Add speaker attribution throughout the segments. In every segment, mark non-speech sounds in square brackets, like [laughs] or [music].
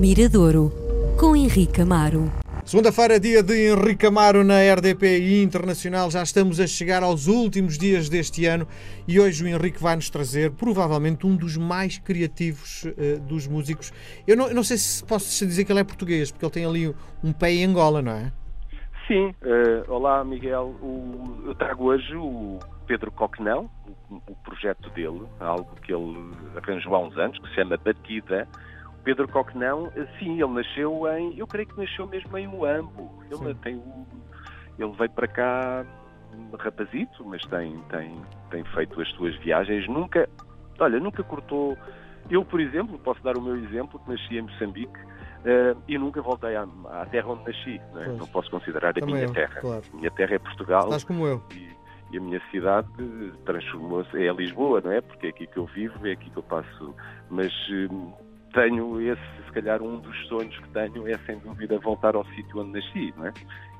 Speaker 1: Miradouro, com Henrique Amaro.
Speaker 2: Segunda-feira, dia de Henrique Amaro na RDP Internacional. Já estamos a chegar aos últimos dias deste ano e hoje o Henrique vai nos trazer provavelmente um dos mais criativos uh, dos músicos. Eu não, eu não, sei se posso dizer que ele é português, porque ele tem ali um pé em Angola, não é?
Speaker 3: Sim. Uh, olá, Miguel. O, eu trago hoje o Pedro Coquenão, o, o projeto dele, algo que ele arranjou há uns anos, que se chama Batida Pedro Coquenão, sim, ele nasceu em, eu creio que nasceu mesmo em Uambo. Ele tem ele veio para cá rapazito, mas tem, tem, tem feito as suas viagens. Nunca, olha, nunca cortou. Eu, por exemplo, posso dar o meu exemplo, que nasci em Moçambique uh, e nunca voltei à, à terra onde nasci. Não, é? não posso considerar a minha
Speaker 2: eu,
Speaker 3: terra.
Speaker 2: Claro.
Speaker 3: A minha terra é Portugal.
Speaker 2: Estás como eu.
Speaker 3: E, e a minha cidade transformou-se, é Lisboa, não é? Porque é aqui que eu vivo, é aqui que eu passo. Mas uh, tenho esse, se calhar, um dos sonhos que tenho é sem dúvida voltar ao sítio onde nasci, não é?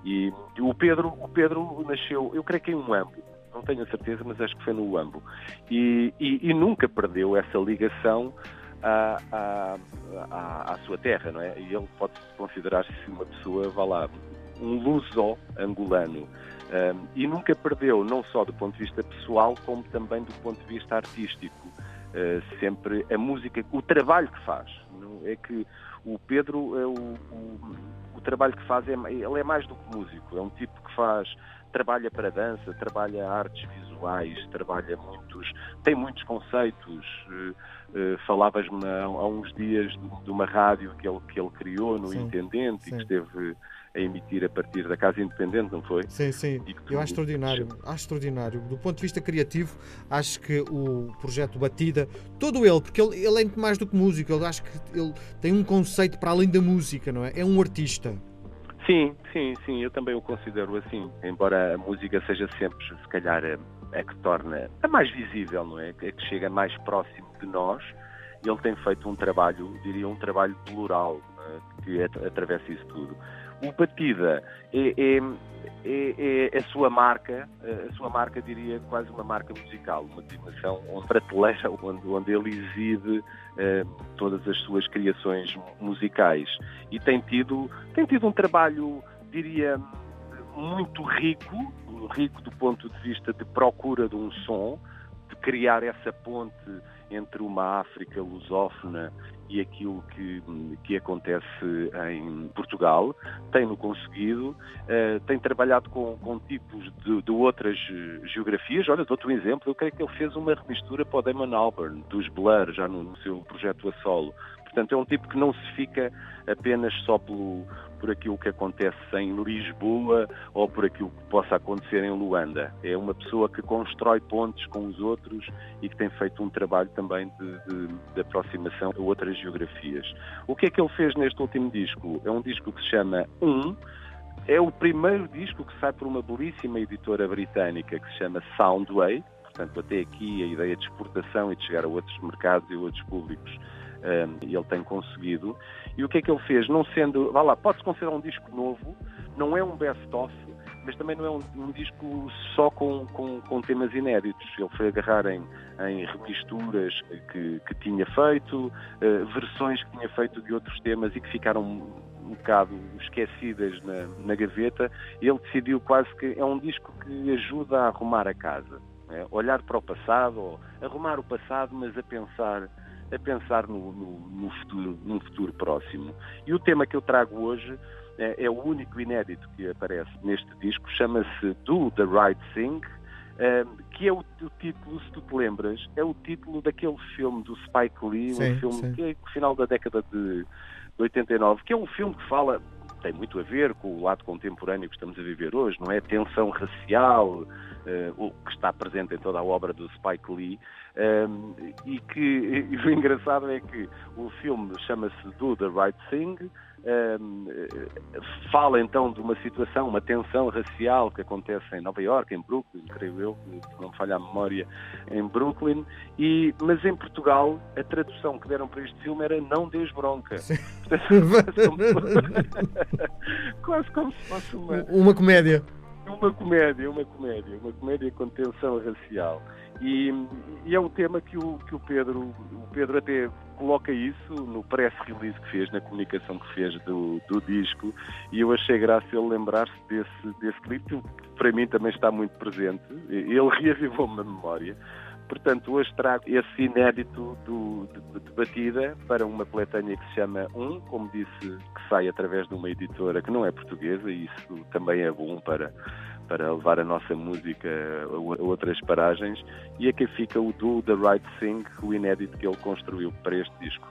Speaker 3: E, e o Pedro, o Pedro nasceu, eu creio que em um Ambo, não tenho a certeza, mas acho que foi no Ambo, e, e, e nunca perdeu essa ligação à, à, à, à, sua terra, não é? E ele pode considerar-se uma pessoa, vá lá, um luso angolano. Um, e nunca perdeu, não só do ponto de vista pessoal, como também do ponto de vista artístico. Uh, sempre a música, o trabalho que faz. É que o Pedro, é o, o, o, trabalho que faz, é, ele é mais do que músico, é um tipo que faz, trabalha para dança, trabalha artes visuais, trabalha muitos, tem muitos conceitos. Uh, Falavas-me há, há, uns dias de, de, uma rádio que ele, que ele criou no sim, Intendente sim. e que esteve a emitir a partir da Casa Independente, não foi?
Speaker 2: Sim, sim. Eu acho extraordinário, acho extraordinário. Do ponto de vista criativo, acho que o projeto Batida, todo ele, porque ele, ele é muito mais do que músico, eu acho que ele tem um conceito para além da música, não é? É um artista.
Speaker 3: Sim, sim, sim, eu também o considero assim, embora a música seja sempre, se calhar, a, a que torna a mais visível, não é? A que chega mais próximo de nós, ele tem feito um trabalho, diria um trabalho plural, é? que atravessa isso tudo. O Batida é, é, é, é, a sua marca, a sua marca diria quase uma marca musical, uma dimensão, uma prateleira [laughs] onde, onde ele exibe eh, todas as suas criações musicais. E tem tido, tem tido um trabalho, diria, muito rico, rico do ponto de vista de procura de um som, de criar essa ponte entre uma África lusófona e aquilo que, que acontece em Portugal. Tem-no conseguido, uh, tem trabalhado com, com tipos de, de, outras geografias. Olha, dou-te um exemplo, eu creio que ele fez uma remistura para o Damon Albarn, dos Blur, já no, no seu projeto a solo. Portanto, é um tipo que não se fica apenas só pelo, por aquilo que acontece em Lisboa ou por aquilo que possa acontecer em Luanda. É uma pessoa que constrói pontes com os outros e que tem feito um trabalho também de, de, de aproximação a outras geografias. O que é que ele fez neste último disco? É um disco que se chama Um. É o primeiro disco que sai por uma belíssima editora britânica que se chama Soundway. Portanto, até aqui a ideia de exportação e de chegar a outros mercados e outros públicos um, ele tem conseguido. E o que é que ele fez? Não sendo, vá lá, pode-se considerar um disco novo, não é um best-of, mas também não é um, um disco só com, com, com, temas inéditos. Ele foi agarrar em, em remisturas que, que tinha feito, uh, versões que tinha feito de outros temas e que ficaram um bocado esquecidas na, na gaveta. Ele decidiu quase que é um disco que ajuda a arrumar a casa. É? Olhar para o passado, arrumar o passado, mas a pensar a pensar no, no, no, futuro, num futuro próximo. E o tema que eu trago hoje é, é o único inédito que aparece neste disco, chama-se Do the Right Thing, é, que é o, o, título, se tu te lembras, é o título daquele filme do Spike Lee, sim, um filme sim. que é no final da década de, de 89, que é um filme que fala tem muito a ver com o lado contemporâneo que estamos a viver hoje, não é? Tensão racial, uh, o que está presente em toda a obra do Spike Lee, um, ehm, e que [laughs] e o engraçado é que o filme chama-se Do the Right Thing, ehm, fala então de uma situação, uma tensão racial que acontece em Nova York, em Brooklyn, creio eu, se não me falha a memória, em Brooklyn, e, mas em Portugal a tradução que deram para este filme era Não Des Bronca. [laughs] Quase como se fosse uma... [laughs]
Speaker 2: Uma comédia
Speaker 3: uma comédia, uma comédia, uma comédia com tensão racial. E, e, é um tema que o, que o Pedro, o Pedro até coloca isso no press release que fez, na comunicação que fez do, do disco, e eu achei graça ele lembrar-se desse, desse clipe, que para mim também está muito presente. Ele reavivou-me a memória. Portanto, hoje trago esse inédito do, de, de, batida para uma coletânea que se chama Um, como disse, que sai através de uma editora que não é portuguesa, e isso também é bom para, para levar a nossa música a, outras paragens. E aqui fica o Do The Right Thing, o inédito que ele construiu para este disco.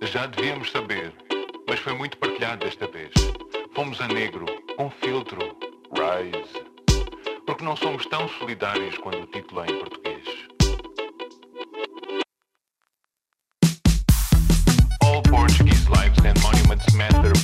Speaker 4: Já devíamos saber, mas foi muito partilhado desta vez. Fomos a negro, com filtro, Rise. Porque não somos tão solidários quando o título é em português. All Portuguese lives and monuments matter,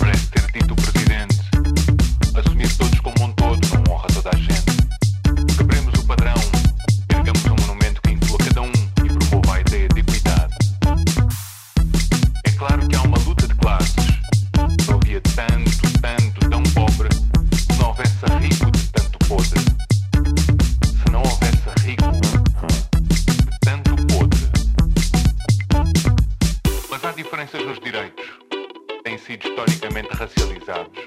Speaker 4: diferenças nos direitos. Têm sido historicamente racializados.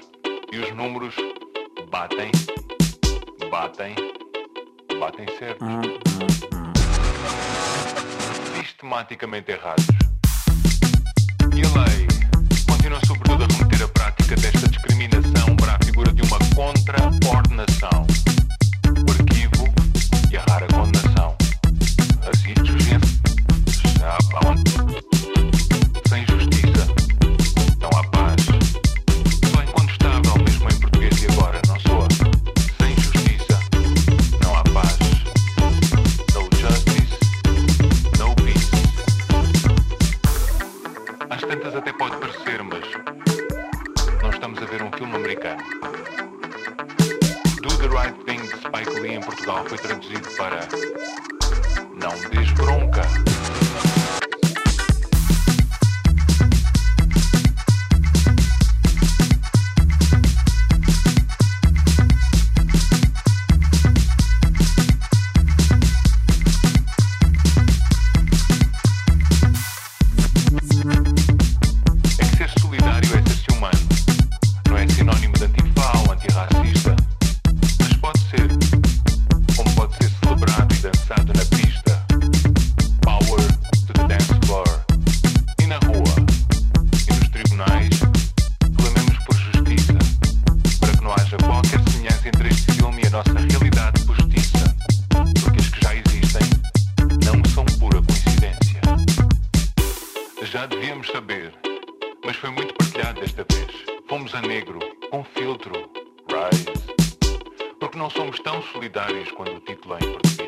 Speaker 4: E os números batem, batem, batem certos. Sistematicamente errados. Estamos a ver um filme americano. Do the Right Thing de Spike Lee em Portugal foi traduzido para Não des Saber, mas foi muito partilhado desta vez. Fomos a negro, com filtro, Rise. Porque não somos tão solidários quando o título é em português.